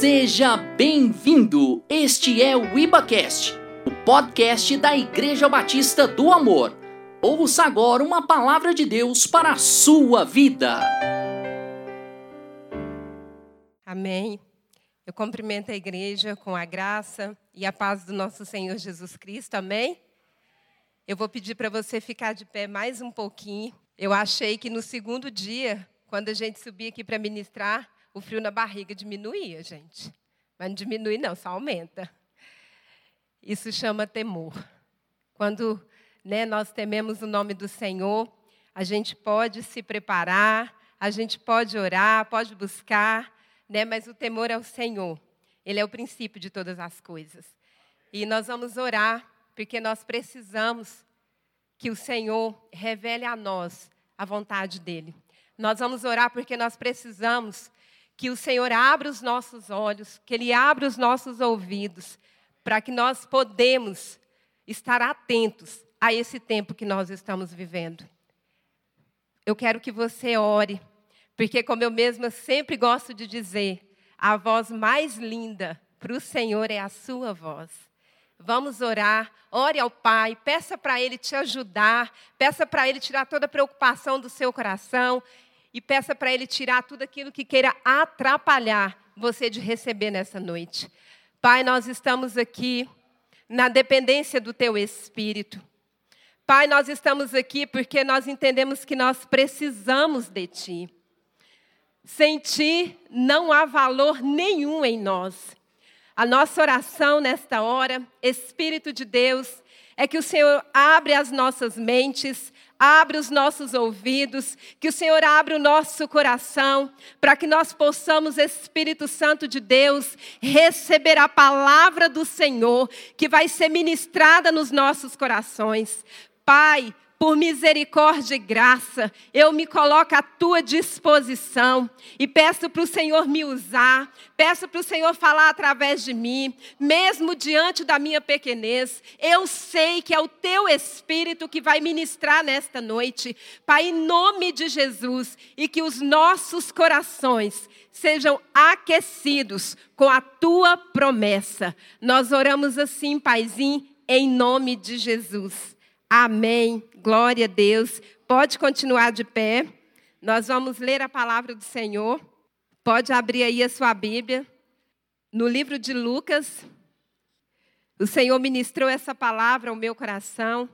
Seja bem-vindo! Este é o IbaCast, o podcast da Igreja Batista do Amor. Ouça agora uma palavra de Deus para a sua vida. Amém. Eu cumprimento a igreja com a graça e a paz do nosso Senhor Jesus Cristo. Amém. Eu vou pedir para você ficar de pé mais um pouquinho. Eu achei que no segundo dia, quando a gente subia aqui para ministrar, o frio na barriga diminuía, gente. Mas não diminui, não, só aumenta. Isso chama temor. Quando né, nós tememos o nome do Senhor, a gente pode se preparar, a gente pode orar, pode buscar, né, mas o temor ao Senhor. Ele é o princípio de todas as coisas. E nós vamos orar, porque nós precisamos que o Senhor revele a nós a vontade dEle. Nós vamos orar porque nós precisamos que o Senhor abra os nossos olhos, que Ele abra os nossos ouvidos, para que nós podemos estar atentos a esse tempo que nós estamos vivendo. Eu quero que você ore, porque, como eu mesma sempre gosto de dizer, a voz mais linda para o Senhor é a sua voz. Vamos orar, ore ao Pai, peça para Ele te ajudar, peça para Ele tirar toda a preocupação do seu coração e peça para Ele tirar tudo aquilo que queira atrapalhar você de receber nessa noite. Pai, nós estamos aqui na dependência do Teu Espírito. Pai, nós estamos aqui porque nós entendemos que nós precisamos de Ti. Sem Ti não há valor nenhum em nós. A nossa oração nesta hora, Espírito de Deus, é que o Senhor abre as nossas mentes, abre os nossos ouvidos, que o Senhor abra o nosso coração, para que nós possamos, Espírito Santo de Deus, receber a palavra do Senhor, que vai ser ministrada nos nossos corações. Pai, por misericórdia e graça, eu me coloco à tua disposição e peço para o Senhor me usar, peço para o Senhor falar através de mim, mesmo diante da minha pequenez. Eu sei que é o teu Espírito que vai ministrar nesta noite, Pai, em nome de Jesus, e que os nossos corações sejam aquecidos com a tua promessa. Nós oramos assim, Paizinho, em nome de Jesus. Amém. Glória a Deus. Pode continuar de pé. Nós vamos ler a palavra do Senhor. Pode abrir aí a sua Bíblia. No livro de Lucas. O Senhor ministrou essa palavra ao meu coração.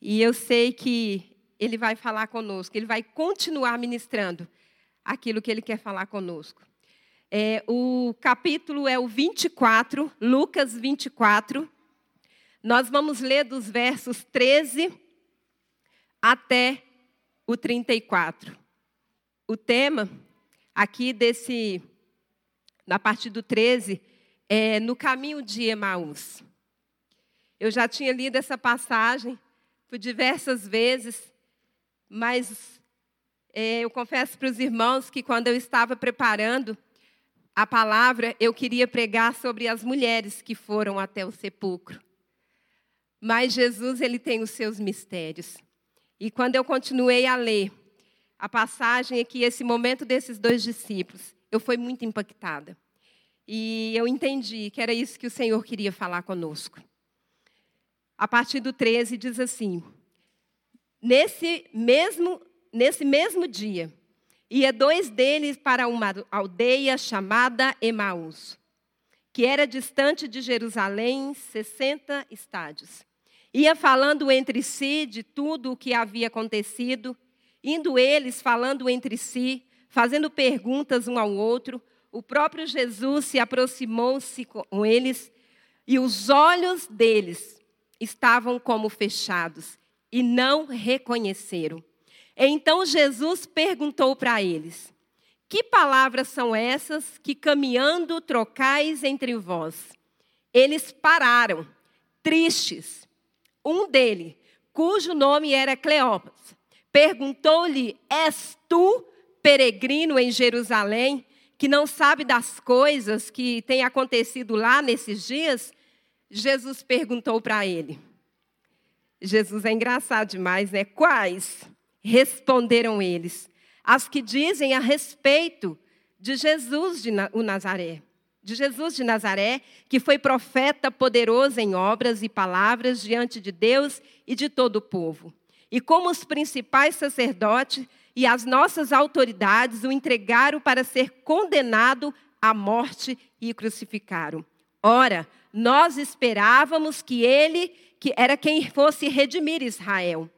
E eu sei que Ele vai falar conosco. Ele vai continuar ministrando aquilo que Ele quer falar conosco. É, o capítulo é o 24, Lucas 24. Nós vamos ler dos versos 13 até o 34. O tema aqui desse, na parte do 13, é no caminho de Emaús. Eu já tinha lido essa passagem por diversas vezes, mas é, eu confesso para os irmãos que quando eu estava preparando a palavra, eu queria pregar sobre as mulheres que foram até o sepulcro. Mas Jesus, ele tem os seus mistérios. E quando eu continuei a ler a passagem aqui, esse momento desses dois discípulos, eu fui muito impactada. E eu entendi que era isso que o Senhor queria falar conosco. A partir do 13 diz assim: Nesse mesmo, nesse mesmo dia, ia dois deles para uma aldeia chamada Emaús, que era distante de Jerusalém 60 estádios. Ia falando entre si de tudo o que havia acontecido, indo eles falando entre si, fazendo perguntas um ao outro. O próprio Jesus se aproximou-se com eles e os olhos deles estavam como fechados e não reconheceram. Então Jesus perguntou para eles: Que palavras são essas que caminhando trocais entre vós? Eles pararam, tristes um dele, cujo nome era Cleópas, perguntou-lhe: És tu peregrino em Jerusalém, que não sabe das coisas que têm acontecido lá nesses dias? Jesus perguntou para ele. Jesus é engraçado demais, né? Quais? Responderam eles. As que dizem a respeito de Jesus de o Nazaré. De Jesus de Nazaré, que foi profeta poderoso em obras e palavras diante de Deus e de todo o povo. E como os principais sacerdotes e as nossas autoridades o entregaram para ser condenado à morte e crucificaram. Ora, nós esperávamos que ele, que era quem fosse redimir Israel.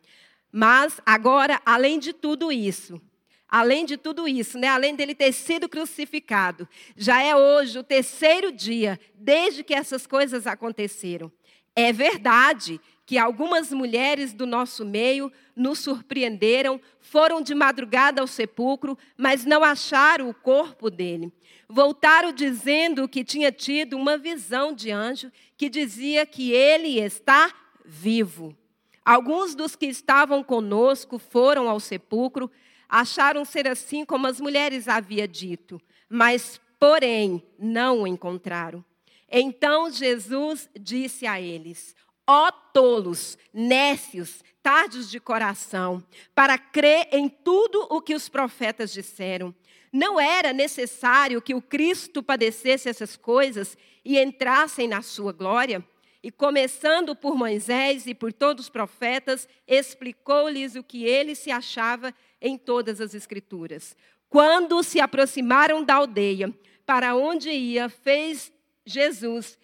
Mas agora, além de tudo isso, além de tudo isso, né, além dele ter sido crucificado, já é hoje o terceiro dia desde que essas coisas aconteceram. É verdade que algumas mulheres do nosso meio nos surpreenderam, foram de madrugada ao sepulcro, mas não acharam o corpo dele. Voltaram dizendo que tinha tido uma visão de anjo que dizia que ele está vivo. Alguns dos que estavam conosco foram ao sepulcro, acharam ser assim como as mulheres havia dito, mas, porém, não o encontraram. Então Jesus disse a eles: Ó tolos, nécios, tardos de coração, para crer em tudo o que os profetas disseram. Não era necessário que o Cristo padecesse essas coisas e entrassem na sua glória? E começando por Moisés e por todos os profetas, explicou-lhes o que ele se achava em todas as Escrituras. Quando se aproximaram da aldeia, para onde ia, fez Jesus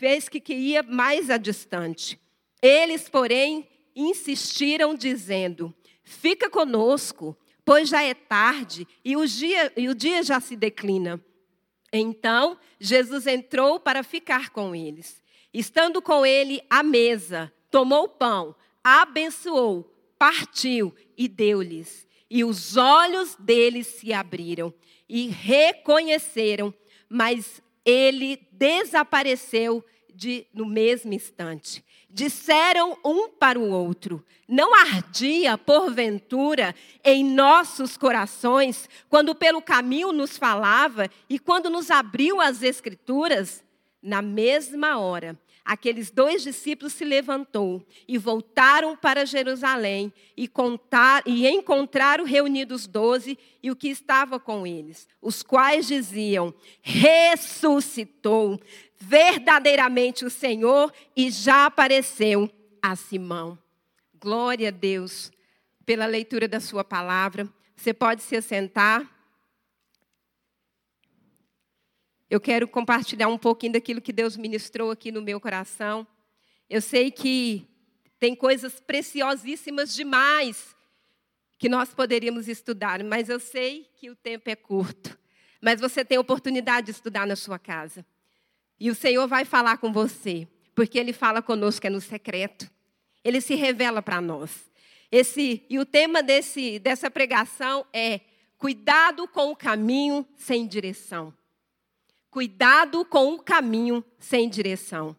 fez que, que ia mais adistante. Eles, porém, insistiram, dizendo: Fica conosco, pois já é tarde e o dia, e o dia já se declina. Então, Jesus entrou para ficar com eles. Estando com ele à mesa, tomou o pão, abençoou, partiu e deu-lhes. E os olhos deles se abriram e reconheceram, mas ele desapareceu de, no mesmo instante. Disseram um para o outro: Não ardia, porventura, em nossos corações, quando pelo caminho nos falava e quando nos abriu as Escrituras? Na mesma hora, aqueles dois discípulos se levantou e voltaram para Jerusalém e, contar, e encontraram reunidos doze e o que estava com eles, os quais diziam: ressuscitou verdadeiramente o Senhor e já apareceu a Simão. Glória a Deus pela leitura da sua palavra. Você pode se assentar. Eu quero compartilhar um pouquinho daquilo que Deus ministrou aqui no meu coração. Eu sei que tem coisas preciosíssimas demais que nós poderíamos estudar, mas eu sei que o tempo é curto. Mas você tem oportunidade de estudar na sua casa. E o Senhor vai falar com você, porque Ele fala conosco é no secreto. Ele se revela para nós. Esse, e o tema desse, dessa pregação é cuidado com o caminho sem direção. Cuidado com o caminho sem direção.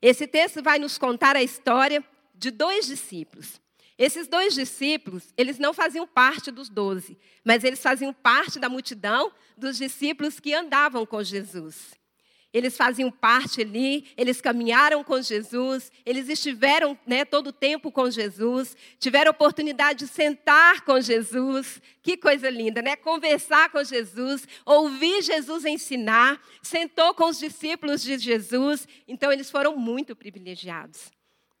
Esse texto vai nos contar a história de dois discípulos. Esses dois discípulos, eles não faziam parte dos doze, mas eles faziam parte da multidão dos discípulos que andavam com Jesus. Eles faziam parte ali, eles caminharam com Jesus, eles estiveram né, todo o tempo com Jesus, tiveram oportunidade de sentar com Jesus, que coisa linda, né? Conversar com Jesus, ouvir Jesus ensinar, sentou com os discípulos de Jesus, então eles foram muito privilegiados.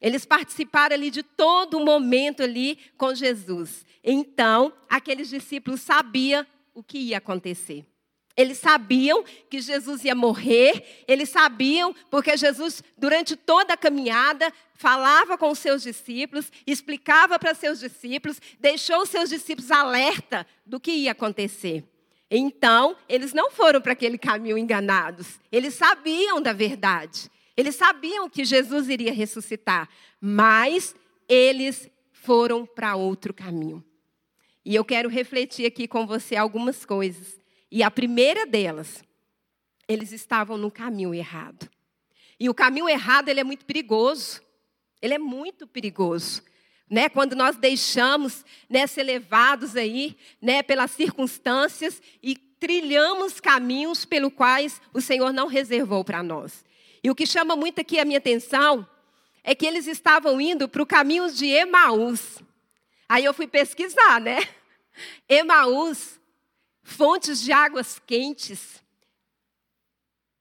Eles participaram ali de todo o momento ali com Jesus. Então, aqueles discípulos sabiam o que ia acontecer. Eles sabiam que Jesus ia morrer, eles sabiam, porque Jesus, durante toda a caminhada, falava com os seus discípulos, explicava para seus discípulos, deixou os seus discípulos alerta do que ia acontecer. Então, eles não foram para aquele caminho enganados, eles sabiam da verdade, eles sabiam que Jesus iria ressuscitar, mas eles foram para outro caminho. E eu quero refletir aqui com você algumas coisas e a primeira delas, eles estavam no caminho errado. E o caminho errado, ele é muito perigoso. Ele é muito perigoso. Né, quando nós deixamos né, ser levados aí, né, pelas circunstâncias e trilhamos caminhos pelos quais o Senhor não reservou para nós. E o que chama muito aqui a minha atenção é que eles estavam indo para o caminho de Emaús. Aí eu fui pesquisar, né? Emaús fontes de águas quentes.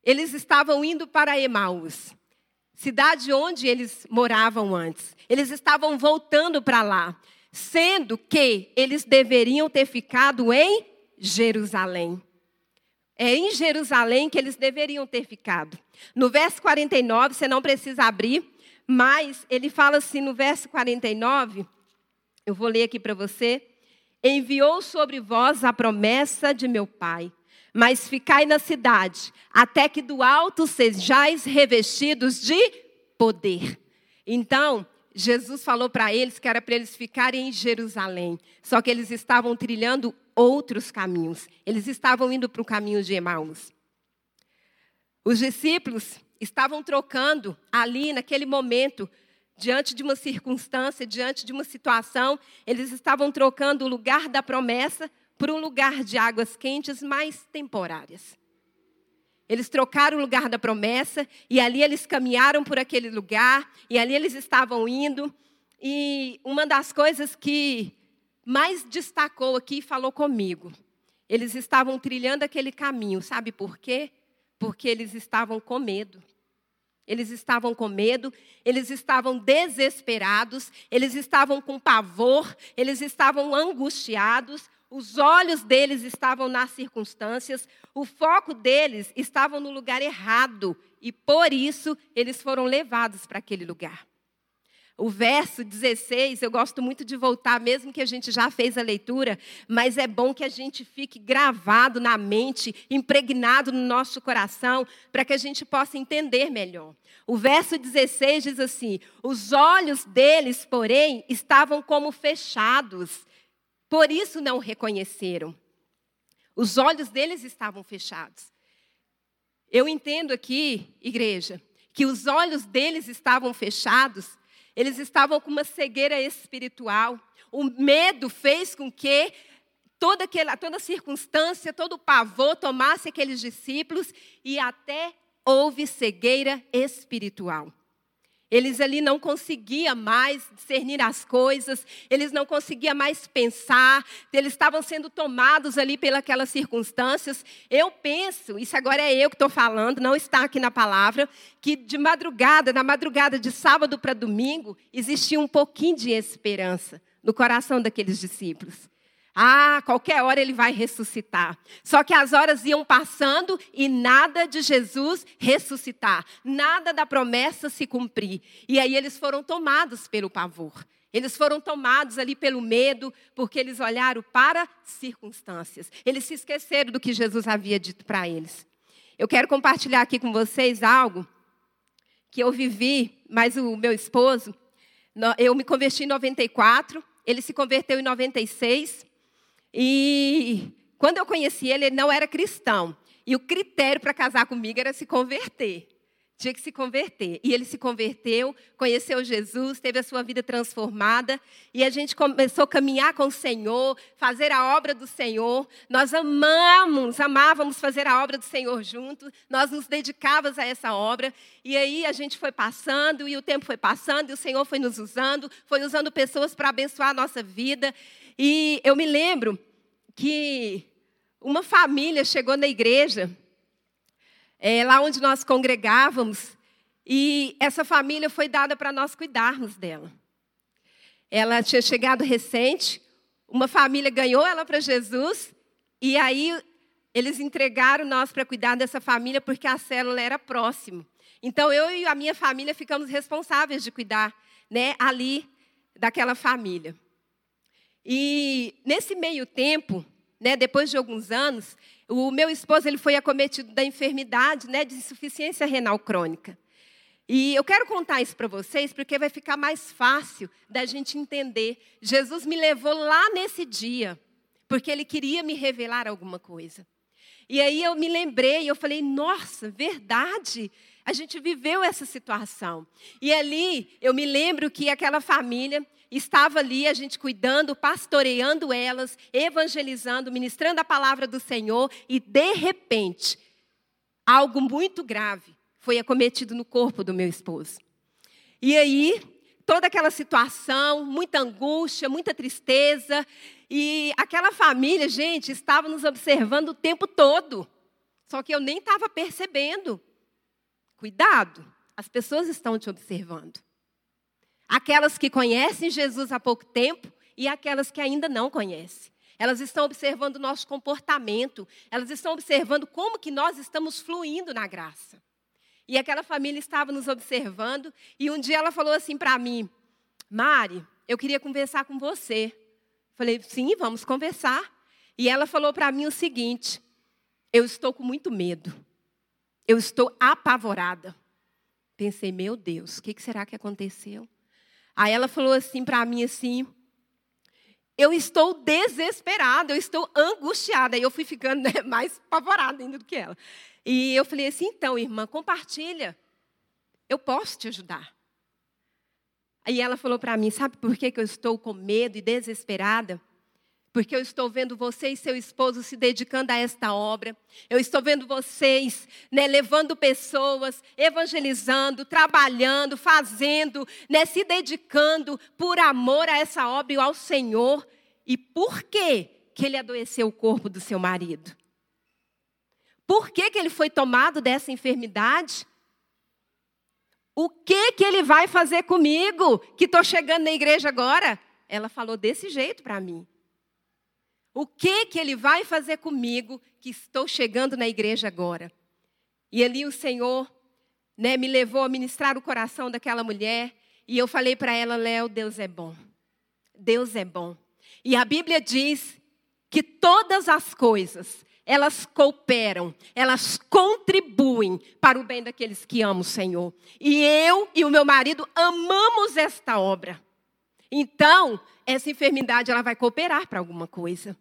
Eles estavam indo para Emaús, cidade onde eles moravam antes. Eles estavam voltando para lá, sendo que eles deveriam ter ficado em Jerusalém. É em Jerusalém que eles deveriam ter ficado. No verso 49, você não precisa abrir, mas ele fala assim no verso 49, eu vou ler aqui para você. Enviou sobre vós a promessa de meu Pai, mas ficai na cidade, até que do alto sejais revestidos de poder. Então, Jesus falou para eles que era para eles ficarem em Jerusalém, só que eles estavam trilhando outros caminhos. Eles estavam indo para o caminho de Emaús. Os discípulos estavam trocando ali, naquele momento, diante de uma circunstância, diante de uma situação, eles estavam trocando o lugar da promessa por um lugar de águas quentes mais temporárias. Eles trocaram o lugar da promessa e ali eles caminharam por aquele lugar e ali eles estavam indo. E uma das coisas que mais destacou aqui e falou comigo. Eles estavam trilhando aquele caminho, sabe por quê? Porque eles estavam com medo. Eles estavam com medo, eles estavam desesperados, eles estavam com pavor, eles estavam angustiados, os olhos deles estavam nas circunstâncias, o foco deles estava no lugar errado e por isso eles foram levados para aquele lugar. O verso 16, eu gosto muito de voltar, mesmo que a gente já fez a leitura, mas é bom que a gente fique gravado na mente, impregnado no nosso coração, para que a gente possa entender melhor. O verso 16 diz assim: Os olhos deles, porém, estavam como fechados, por isso não reconheceram. Os olhos deles estavam fechados. Eu entendo aqui, igreja, que os olhos deles estavam fechados eles estavam com uma cegueira espiritual. O medo fez com que toda, aquela, toda circunstância, todo o pavor tomasse aqueles discípulos e até houve cegueira espiritual. Eles ali não conseguiam mais discernir as coisas, eles não conseguiam mais pensar, eles estavam sendo tomados ali pelas circunstâncias. Eu penso, isso agora é eu que estou falando, não está aqui na palavra, que de madrugada, na madrugada de sábado para domingo, existia um pouquinho de esperança no coração daqueles discípulos. Ah, qualquer hora ele vai ressuscitar. Só que as horas iam passando e nada de Jesus ressuscitar, nada da promessa se cumprir. E aí eles foram tomados pelo pavor. Eles foram tomados ali pelo medo, porque eles olharam para circunstâncias. Eles se esqueceram do que Jesus havia dito para eles. Eu quero compartilhar aqui com vocês algo que eu vivi, mas o meu esposo, eu me converti em 94, ele se converteu em 96. E quando eu conheci ele, ele não era cristão. E o critério para casar comigo era se converter. Tinha que se converter. E ele se converteu, conheceu Jesus, teve a sua vida transformada. E a gente começou a caminhar com o Senhor, fazer a obra do Senhor. Nós amamos, amávamos fazer a obra do Senhor juntos. Nós nos dedicávamos a essa obra. E aí a gente foi passando, e o tempo foi passando, e o Senhor foi nos usando, foi usando pessoas para abençoar a nossa vida. E eu me lembro que uma família chegou na igreja, é, lá onde nós congregávamos, e essa família foi dada para nós cuidarmos dela. Ela tinha chegado recente, uma família ganhou ela para Jesus, e aí eles entregaram nós para cuidar dessa família porque a célula era próximo. Então eu e a minha família ficamos responsáveis de cuidar, né, ali daquela família. E nesse meio tempo, né, depois de alguns anos, o meu esposo ele foi acometido da enfermidade né, de insuficiência renal crônica. E eu quero contar isso para vocês porque vai ficar mais fácil da gente entender. Jesus me levou lá nesse dia, porque ele queria me revelar alguma coisa. E aí eu me lembrei, eu falei, nossa, verdade. A gente viveu essa situação. E ali eu me lembro que aquela família estava ali a gente cuidando, pastoreando elas, evangelizando, ministrando a palavra do Senhor e de repente, algo muito grave foi acometido no corpo do meu esposo. E aí, toda aquela situação, muita angústia, muita tristeza, E aquela família, gente, estava nos observando o tempo todo. Só que eu nem estava percebendo. Cuidado, as pessoas estão te observando. Aquelas que conhecem Jesus há pouco tempo e aquelas que ainda não conhecem. Elas estão observando o nosso comportamento, elas estão observando como que nós estamos fluindo na graça. E aquela família estava nos observando, e um dia ela falou assim para mim: Mari, eu queria conversar com você. Falei, sim, vamos conversar. E ela falou para mim o seguinte: eu estou com muito medo, eu estou apavorada. Pensei, meu Deus, o que será que aconteceu? Aí ela falou assim para mim assim: eu estou desesperada, eu estou angustiada. E eu fui ficando né, mais apavorada ainda do que ela. E eu falei assim: então, irmã, compartilha. Eu posso te ajudar. Aí ela falou para mim: sabe por que, que eu estou com medo e desesperada? Porque eu estou vendo você e seu esposo se dedicando a esta obra. Eu estou vendo vocês né, levando pessoas, evangelizando, trabalhando, fazendo, né, se dedicando por amor a essa obra e ao Senhor. E por que, que ele adoeceu o corpo do seu marido? Por que, que ele foi tomado dessa enfermidade? O que, que ele vai fazer comigo que estou chegando na igreja agora? Ela falou desse jeito para mim. O que que ele vai fazer comigo que estou chegando na igreja agora? E ali o Senhor né, me levou a ministrar o coração daquela mulher. E eu falei para ela, Léo, Deus é bom. Deus é bom. E a Bíblia diz que todas as coisas, elas cooperam, elas contribuem para o bem daqueles que amam o Senhor. E eu e o meu marido amamos esta obra. Então, essa enfermidade ela vai cooperar para alguma coisa.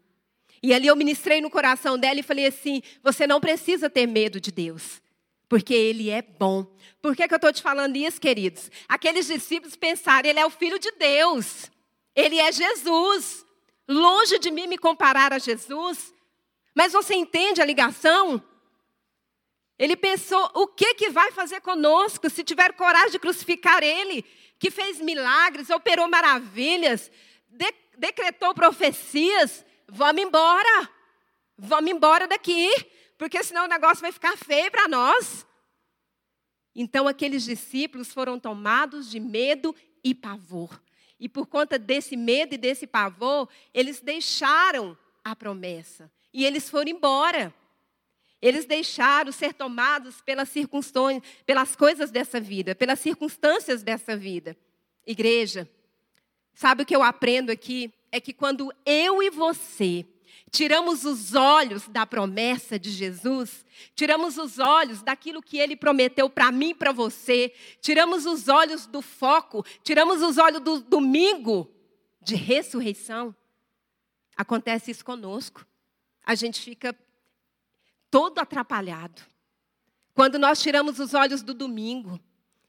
E ali eu ministrei no coração dela e falei assim: você não precisa ter medo de Deus, porque Ele é bom. Por que, que eu estou te falando isso, queridos? Aqueles discípulos pensaram: Ele é o Filho de Deus, Ele é Jesus. Longe de mim me comparar a Jesus, mas você entende a ligação? Ele pensou: o que, que vai fazer conosco se tiver coragem de crucificar Ele, que fez milagres, operou maravilhas, de, decretou profecias? Vamos embora. Vamos embora daqui, porque senão o negócio vai ficar feio para nós. Então aqueles discípulos foram tomados de medo e pavor. E por conta desse medo e desse pavor, eles deixaram a promessa. E eles foram embora. Eles deixaram ser tomados pelas circunstâncias, pelas coisas dessa vida, pelas circunstâncias dessa vida. Igreja, sabe o que eu aprendo aqui? é que quando eu e você tiramos os olhos da promessa de Jesus, tiramos os olhos daquilo que ele prometeu para mim e para você, tiramos os olhos do foco, tiramos os olhos do domingo de ressurreição, acontece isso conosco. A gente fica todo atrapalhado. Quando nós tiramos os olhos do domingo,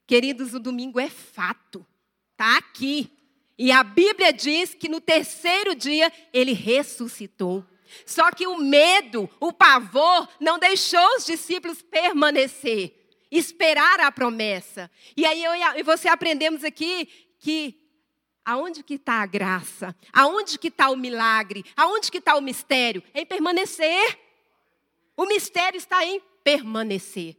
queridos, o domingo é fato, está aqui. E a Bíblia diz que no terceiro dia ele ressuscitou. Só que o medo, o pavor, não deixou os discípulos permanecer, esperar a promessa. E aí eu e você aprendemos aqui que aonde que está a graça? Aonde que está o milagre? Aonde que está o mistério? Em permanecer. O mistério está em permanecer.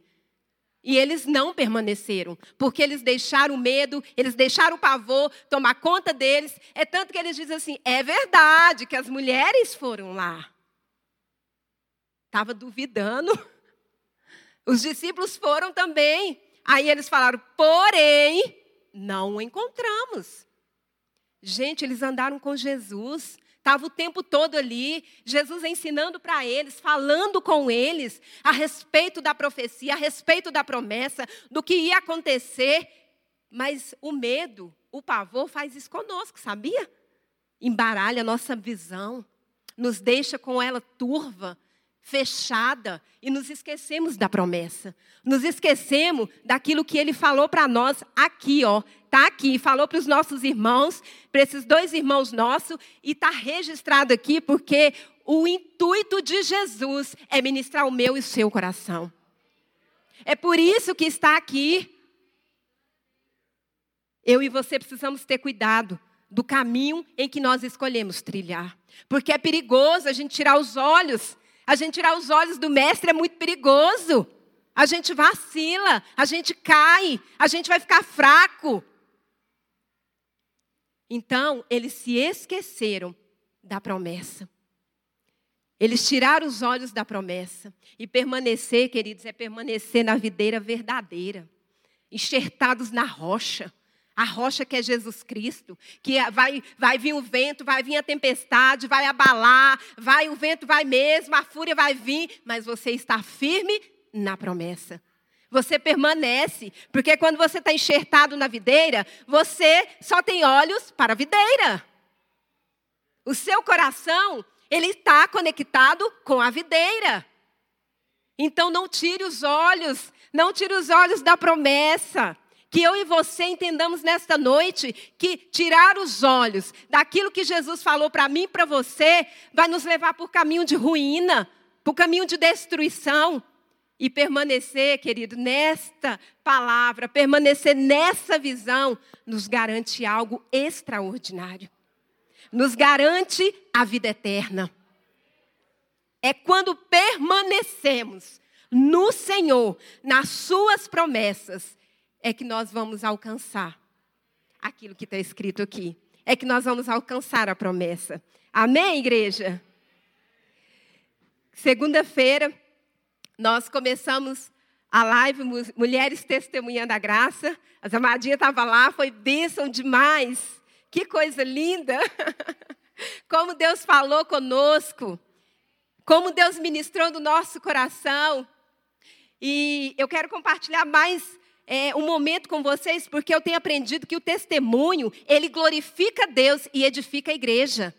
E eles não permaneceram, porque eles deixaram o medo, eles deixaram o pavor tomar conta deles. É tanto que eles dizem assim: é verdade que as mulheres foram lá. Estava duvidando. Os discípulos foram também. Aí eles falaram: porém, não o encontramos. Gente, eles andaram com Jesus, Estava o tempo todo ali, Jesus ensinando para eles, falando com eles a respeito da profecia, a respeito da promessa, do que ia acontecer. Mas o medo, o pavor faz isso conosco, sabia? Embaralha a nossa visão, nos deixa com ela turva, fechada e nos esquecemos da promessa. Nos esquecemos daquilo que ele falou para nós aqui, ó. Tá aqui, falou para os nossos irmãos, para esses dois irmãos nossos e está registrado aqui porque o intuito de Jesus é ministrar o meu e o seu coração. É por isso que está aqui. Eu e você precisamos ter cuidado do caminho em que nós escolhemos trilhar. Porque é perigoso a gente tirar os olhos. A gente tirar os olhos do mestre é muito perigoso. A gente vacila, a gente cai, a gente vai ficar fraco. Então, eles se esqueceram da promessa. Eles tiraram os olhos da promessa. E permanecer, queridos, é permanecer na videira verdadeira, enxertados na rocha. A rocha que é Jesus Cristo, que é, vai, vai vir o vento, vai vir a tempestade, vai abalar, vai o vento vai mesmo, a fúria vai vir, mas você está firme na promessa. Você permanece, porque quando você está enxertado na videira, você só tem olhos para a videira. O seu coração, ele está conectado com a videira. Então não tire os olhos, não tire os olhos da promessa. Que eu e você entendamos nesta noite que tirar os olhos daquilo que Jesus falou para mim e para você vai nos levar por caminho de ruína, por caminho de destruição. E permanecer, querido, nesta palavra, permanecer nessa visão, nos garante algo extraordinário. Nos garante a vida eterna. É quando permanecemos no Senhor, nas Suas promessas, é que nós vamos alcançar aquilo que está escrito aqui. É que nós vamos alcançar a promessa. Amém, igreja? Segunda-feira, nós começamos a live Mulheres Testemunhando a Graça. As amadinhas estavam lá, foi bênção demais. Que coisa linda! Como Deus falou conosco. Como Deus ministrou no nosso coração. E eu quero compartilhar mais é, um momento com vocês, porque eu tenho aprendido que o testemunho, ele glorifica Deus e edifica a igreja.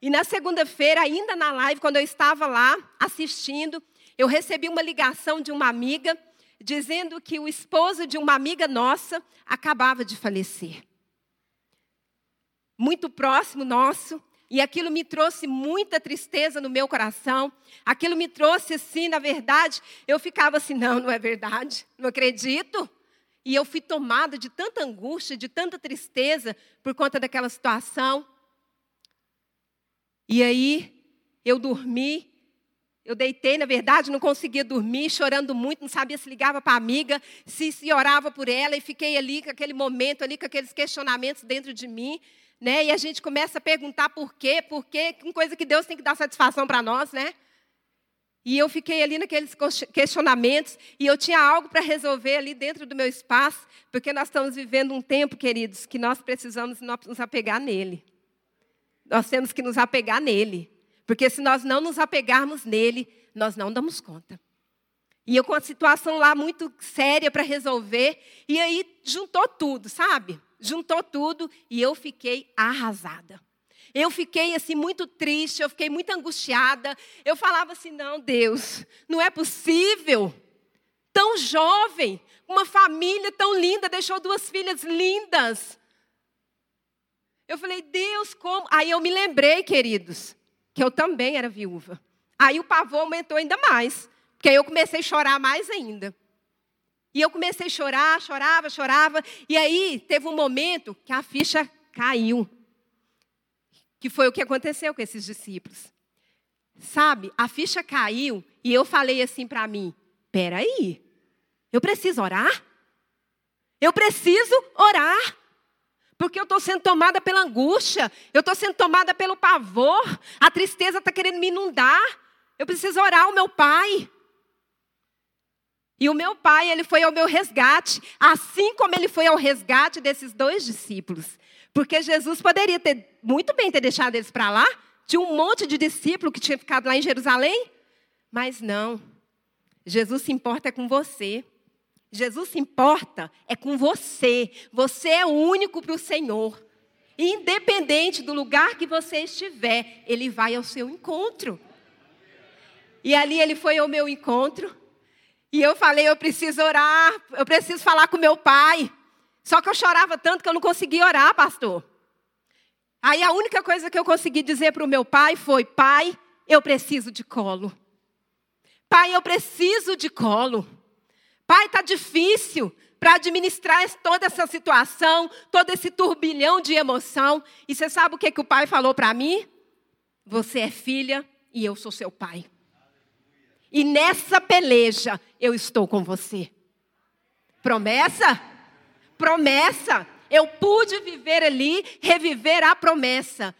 E na segunda-feira, ainda na live, quando eu estava lá assistindo, eu recebi uma ligação de uma amiga dizendo que o esposo de uma amiga nossa acabava de falecer. Muito próximo nosso, e aquilo me trouxe muita tristeza no meu coração. Aquilo me trouxe assim, na verdade, eu ficava assim, não, não é verdade, não acredito. E eu fui tomada de tanta angústia, de tanta tristeza por conta daquela situação. E aí eu dormi, eu deitei, na verdade, não conseguia dormir, chorando muito, não sabia se ligava para a amiga, se, se orava por ela, e fiquei ali com aquele momento, ali com aqueles questionamentos dentro de mim né? E a gente começa a perguntar por quê, por quê, com coisa que Deus tem que dar satisfação para nós, né? E eu fiquei ali naqueles questionamentos e eu tinha algo para resolver ali dentro do meu espaço, porque nós estamos vivendo um tempo, queridos, que nós precisamos nos apegar nele. Nós temos que nos apegar nele, porque se nós não nos apegarmos nele, nós não damos conta. E eu com a situação lá muito séria para resolver, e aí juntou tudo, sabe? Juntou tudo e eu fiquei arrasada. Eu fiquei assim muito triste, eu fiquei muito angustiada. Eu falava assim: "Não, Deus, não é possível. Tão jovem, uma família tão linda, deixou duas filhas lindas". Eu falei: "Deus, como?". Aí eu me lembrei, queridos, que eu também era viúva. Aí o pavor aumentou ainda mais, porque aí eu comecei a chorar mais ainda. E eu comecei a chorar, chorava, chorava. E aí teve um momento que a ficha caiu. Que foi o que aconteceu com esses discípulos. Sabe, a ficha caiu e eu falei assim para mim: peraí, eu preciso orar? Eu preciso orar. Porque eu estou sendo tomada pela angústia, eu estou sendo tomada pelo pavor, a tristeza está querendo me inundar. Eu preciso orar ao meu pai. E o meu pai, ele foi ao meu resgate, assim como ele foi ao resgate desses dois discípulos. Porque Jesus poderia ter muito bem ter deixado eles para lá, tinha um monte de discípulo que tinha ficado lá em Jerusalém, mas não. Jesus se importa é com você. Jesus se importa é com você. Você é único para o Senhor. Independente do lugar que você estiver, ele vai ao seu encontro. E ali ele foi ao meu encontro. E eu falei, eu preciso orar, eu preciso falar com meu pai. Só que eu chorava tanto que eu não conseguia orar, pastor. Aí a única coisa que eu consegui dizer para o meu pai foi: Pai, eu preciso de colo. Pai, eu preciso de colo. Pai, está difícil para administrar toda essa situação, todo esse turbilhão de emoção. E você sabe o que, que o pai falou para mim? Você é filha e eu sou seu pai. E nessa peleja eu estou com você. Promessa? Promessa. Eu pude viver ali, reviver a promessa.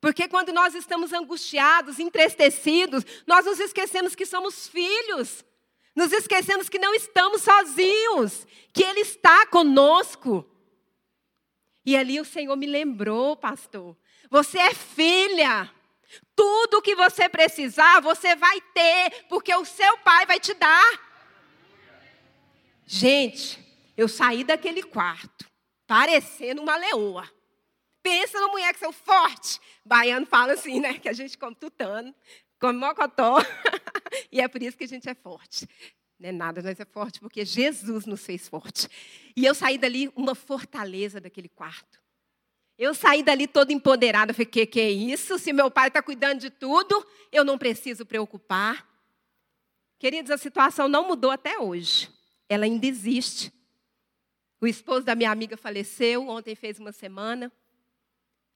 Porque quando nós estamos angustiados, entristecidos, nós nos esquecemos que somos filhos. Nos esquecemos que não estamos sozinhos, que Ele está conosco. E ali o Senhor me lembrou, pastor. Você é filha. Tudo o que você precisar, você vai ter, porque o seu pai vai te dar. Gente, eu saí daquele quarto, parecendo uma leoa. Pensa numa mulher que sou forte. Baiano fala assim, né? Que a gente come tutano, come mocotó. e é por isso que a gente é forte. Não é nada, nós é forte porque Jesus nos fez forte. E eu saí dali uma fortaleza daquele quarto. Eu saí dali toda empoderada. Falei, que que é isso? Se meu pai está cuidando de tudo, eu não preciso preocupar. Queridos, a situação não mudou até hoje. Ela ainda existe. O esposo da minha amiga faleceu, ontem fez uma semana.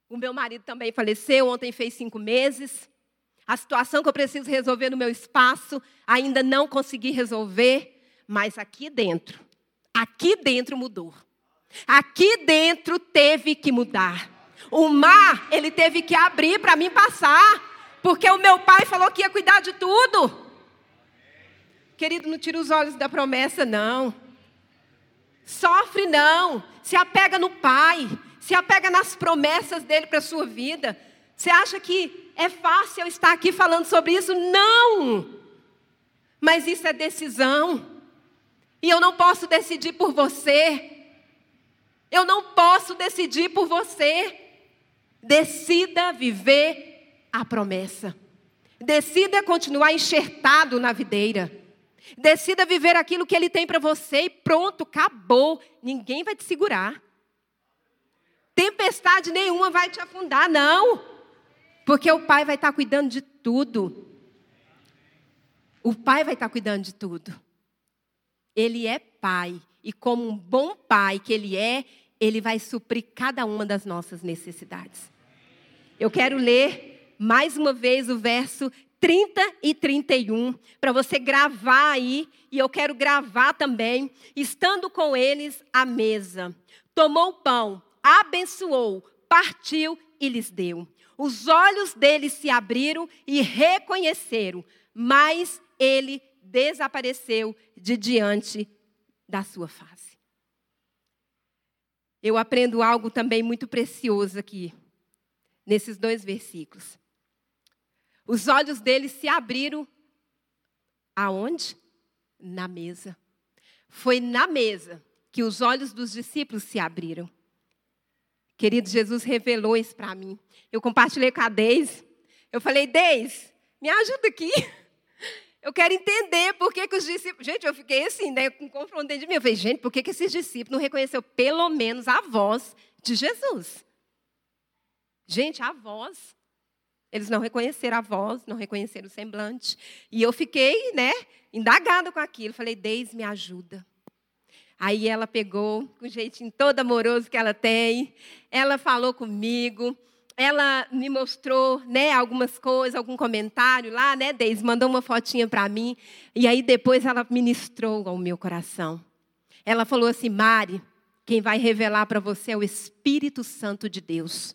O meu marido também faleceu, ontem fez cinco meses. A situação que eu preciso resolver no meu espaço, ainda não consegui resolver, mas aqui dentro, aqui dentro mudou. Aqui dentro teve que mudar. O mar, ele teve que abrir para mim passar, porque o meu pai falou que ia cuidar de tudo. Querido, não tira os olhos da promessa, não. Sofre, não. Se apega no pai. Se apega nas promessas dele para a sua vida. Você acha que é fácil eu estar aqui falando sobre isso? Não! Mas isso é decisão. E eu não posso decidir por você. Eu não posso decidir por você. Decida viver a promessa. Decida continuar enxertado na videira. Decida viver aquilo que Ele tem para você e pronto, acabou. Ninguém vai te segurar. Tempestade nenhuma vai te afundar, não. Porque o Pai vai estar cuidando de tudo. O Pai vai estar cuidando de tudo. Ele é Pai. E como um bom Pai que Ele é, Ele vai suprir cada uma das nossas necessidades. Eu quero ler mais uma vez o verso 30 e 31, para você gravar aí, e eu quero gravar também, estando com eles à mesa. Tomou o pão, abençoou, partiu e lhes deu. Os olhos deles se abriram e reconheceram, mas ele desapareceu de diante da sua face. Eu aprendo algo também muito precioso aqui, nesses dois versículos. Os olhos deles se abriram aonde? Na mesa. Foi na mesa que os olhos dos discípulos se abriram. Querido, Jesus revelou isso para mim. Eu compartilhei com a Deise. Eu falei, Deise, me ajuda aqui. Eu quero entender por que, que os discípulos. Gente, eu fiquei assim, né, com confronto dentro de mim. Eu falei, gente, por que, que esses discípulos não reconheceram pelo menos a voz de Jesus? Gente, a voz. Eles não reconheceram a voz, não reconheceram o semblante. E eu fiquei, né, indagada com aquilo. Falei, Deise, me ajuda. Aí ela pegou, com o jeitinho todo amoroso que ela tem, ela falou comigo, ela me mostrou, né, algumas coisas, algum comentário lá, né, Deise, mandou uma fotinha para mim, e aí depois ela ministrou ao meu coração. Ela falou assim, Mari, quem vai revelar para você é o Espírito Santo de Deus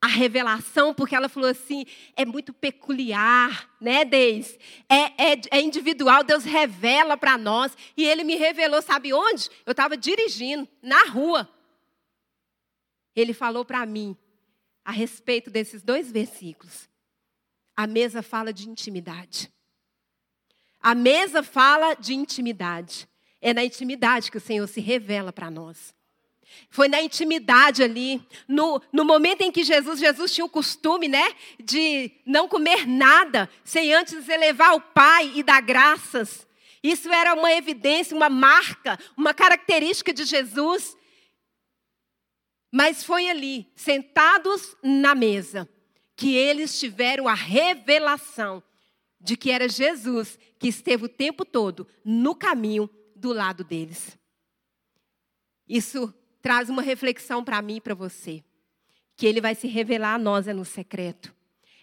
a revelação, porque ela falou assim, é muito peculiar, né, Deis? É, é, é individual, Deus revela para nós. E ele me revelou, sabe onde? Eu estava dirigindo, na rua. Ele falou para mim, a respeito desses dois versículos. A mesa fala de intimidade. A mesa fala de intimidade. É na intimidade que o Senhor se revela para nós. Foi na intimidade ali, no, no momento em que Jesus, Jesus tinha o costume, né, de não comer nada sem antes elevar o Pai e dar graças. Isso era uma evidência, uma marca, uma característica de Jesus. Mas foi ali, sentados na mesa, que eles tiveram a revelação de que era Jesus que esteve o tempo todo no caminho do lado deles. Isso traz uma reflexão para mim e para você. Que Ele vai se revelar a nós é no secreto,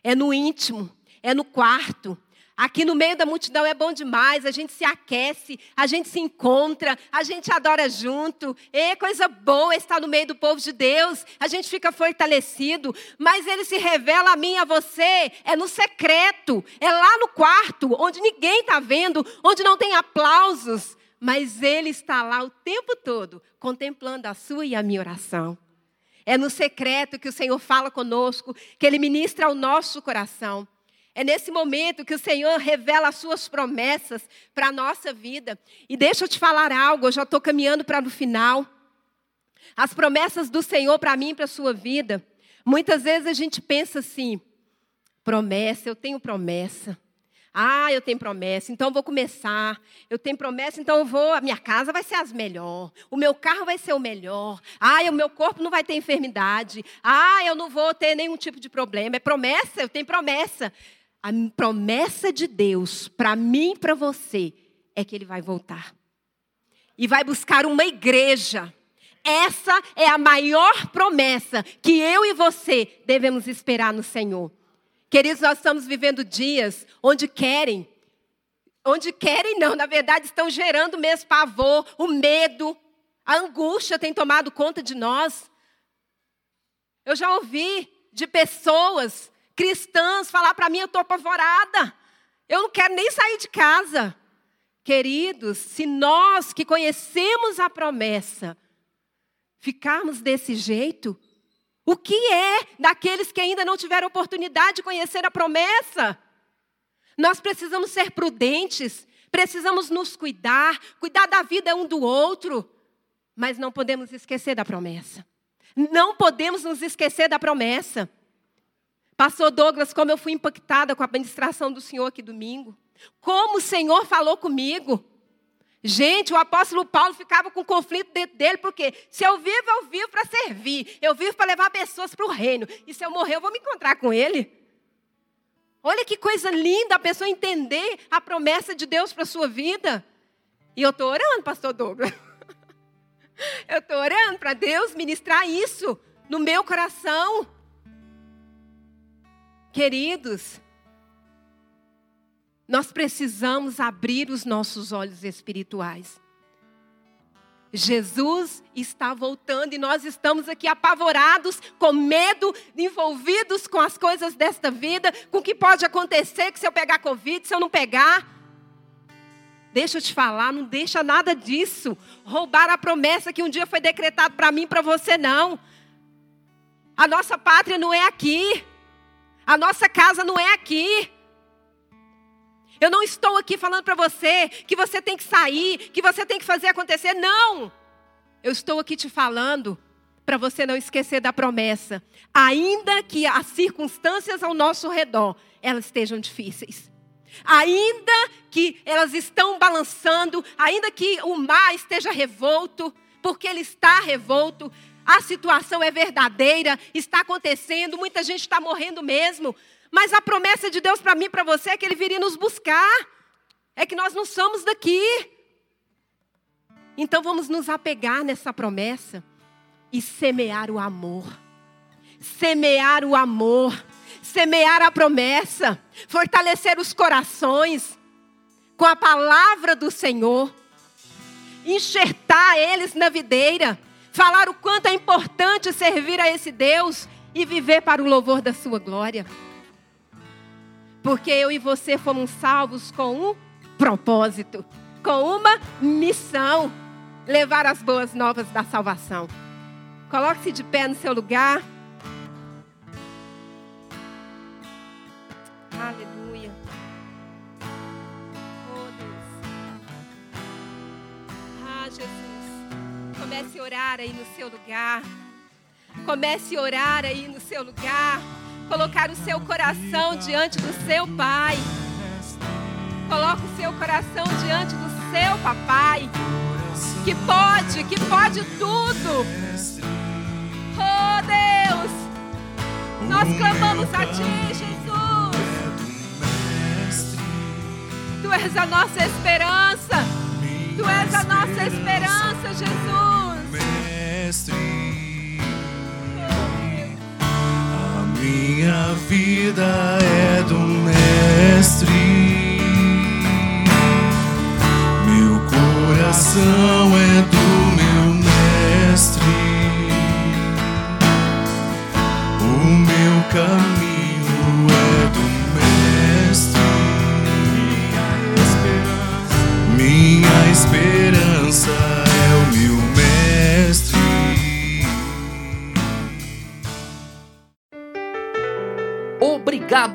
é no íntimo, é no quarto, Aqui no meio da multidão é bom demais, a gente se aquece, a gente se encontra, a gente adora junto. É coisa boa estar no meio do povo de Deus, a gente fica fortalecido, mas ele se revela a mim e a você, é no secreto, é lá no quarto, onde ninguém está vendo, onde não tem aplausos, mas ele está lá o tempo todo, contemplando a sua e a minha oração. É no secreto que o Senhor fala conosco, que ele ministra ao nosso coração. É nesse momento que o Senhor revela as suas promessas para a nossa vida. E deixa eu te falar algo, eu já estou caminhando para o final. As promessas do Senhor para mim e para a sua vida. Muitas vezes a gente pensa assim: promessa, eu tenho promessa. Ah, eu tenho promessa, então eu vou começar. Eu tenho promessa, então eu vou. A minha casa vai ser as melhor. O meu carro vai ser o melhor. Ah, o meu corpo não vai ter enfermidade. Ah, eu não vou ter nenhum tipo de problema. É promessa, eu tenho promessa. A promessa de Deus para mim e para você é que ele vai voltar. E vai buscar uma igreja. Essa é a maior promessa que eu e você devemos esperar no Senhor. Queridos, nós estamos vivendo dias onde querem, onde querem não, na verdade estão gerando mesmo pavor, o medo, a angústia tem tomado conta de nós. Eu já ouvi de pessoas cristãs falar para mim, eu estou apavorada. Eu não quero nem sair de casa. Queridos, se nós que conhecemos a promessa ficarmos desse jeito, o que é daqueles que ainda não tiveram oportunidade de conhecer a promessa? Nós precisamos ser prudentes, precisamos nos cuidar, cuidar da vida um do outro, mas não podemos esquecer da promessa. Não podemos nos esquecer da promessa. Pastor Douglas, como eu fui impactada com a administração do Senhor aqui domingo. Como o Senhor falou comigo. Gente, o apóstolo Paulo ficava com conflito dentro dele, porque se eu vivo, eu vivo para servir. Eu vivo para levar pessoas para o reino. E se eu morrer, eu vou me encontrar com ele. Olha que coisa linda a pessoa entender a promessa de Deus para a sua vida. E eu estou orando, pastor Douglas. Eu estou orando para Deus ministrar isso no meu coração. Queridos, nós precisamos abrir os nossos olhos espirituais. Jesus está voltando e nós estamos aqui apavorados, com medo, envolvidos com as coisas desta vida, com o que pode acontecer, que se eu pegar Covid, se eu não pegar. Deixa eu te falar, não deixa nada disso. Roubar a promessa que um dia foi decretado para mim para você, não. A nossa pátria não é aqui. A nossa casa não é aqui. Eu não estou aqui falando para você que você tem que sair, que você tem que fazer acontecer. Não! Eu estou aqui te falando para você não esquecer da promessa. Ainda que as circunstâncias ao nosso redor elas estejam difíceis. Ainda que elas estão balançando, ainda que o mar esteja revolto, porque ele está revolto, a situação é verdadeira, está acontecendo, muita gente está morrendo mesmo. Mas a promessa de Deus para mim e para você é que Ele viria nos buscar. É que nós não somos daqui. Então vamos nos apegar nessa promessa e semear o amor. Semear o amor. Semear a promessa. Fortalecer os corações com a palavra do Senhor. Enxertar eles na videira falar o quanto é importante servir a esse Deus e viver para o louvor da sua glória. Porque eu e você fomos salvos com um propósito, com uma missão: levar as boas novas da salvação. Coloque-se de pé no seu lugar. Aleluia. Comece a orar aí no seu lugar. Comece a orar aí no seu lugar. Colocar o seu coração diante do seu Pai. Coloque o seu coração diante do seu papai. Que pode, que pode tudo. Oh Deus, nós clamamos a Ti, Jesus. Tu és a nossa esperança. Tu és a nossa esperança, Jesus. Mestre, a minha vida é do Mestre. Meu coração é do meu Mestre. O meu caminho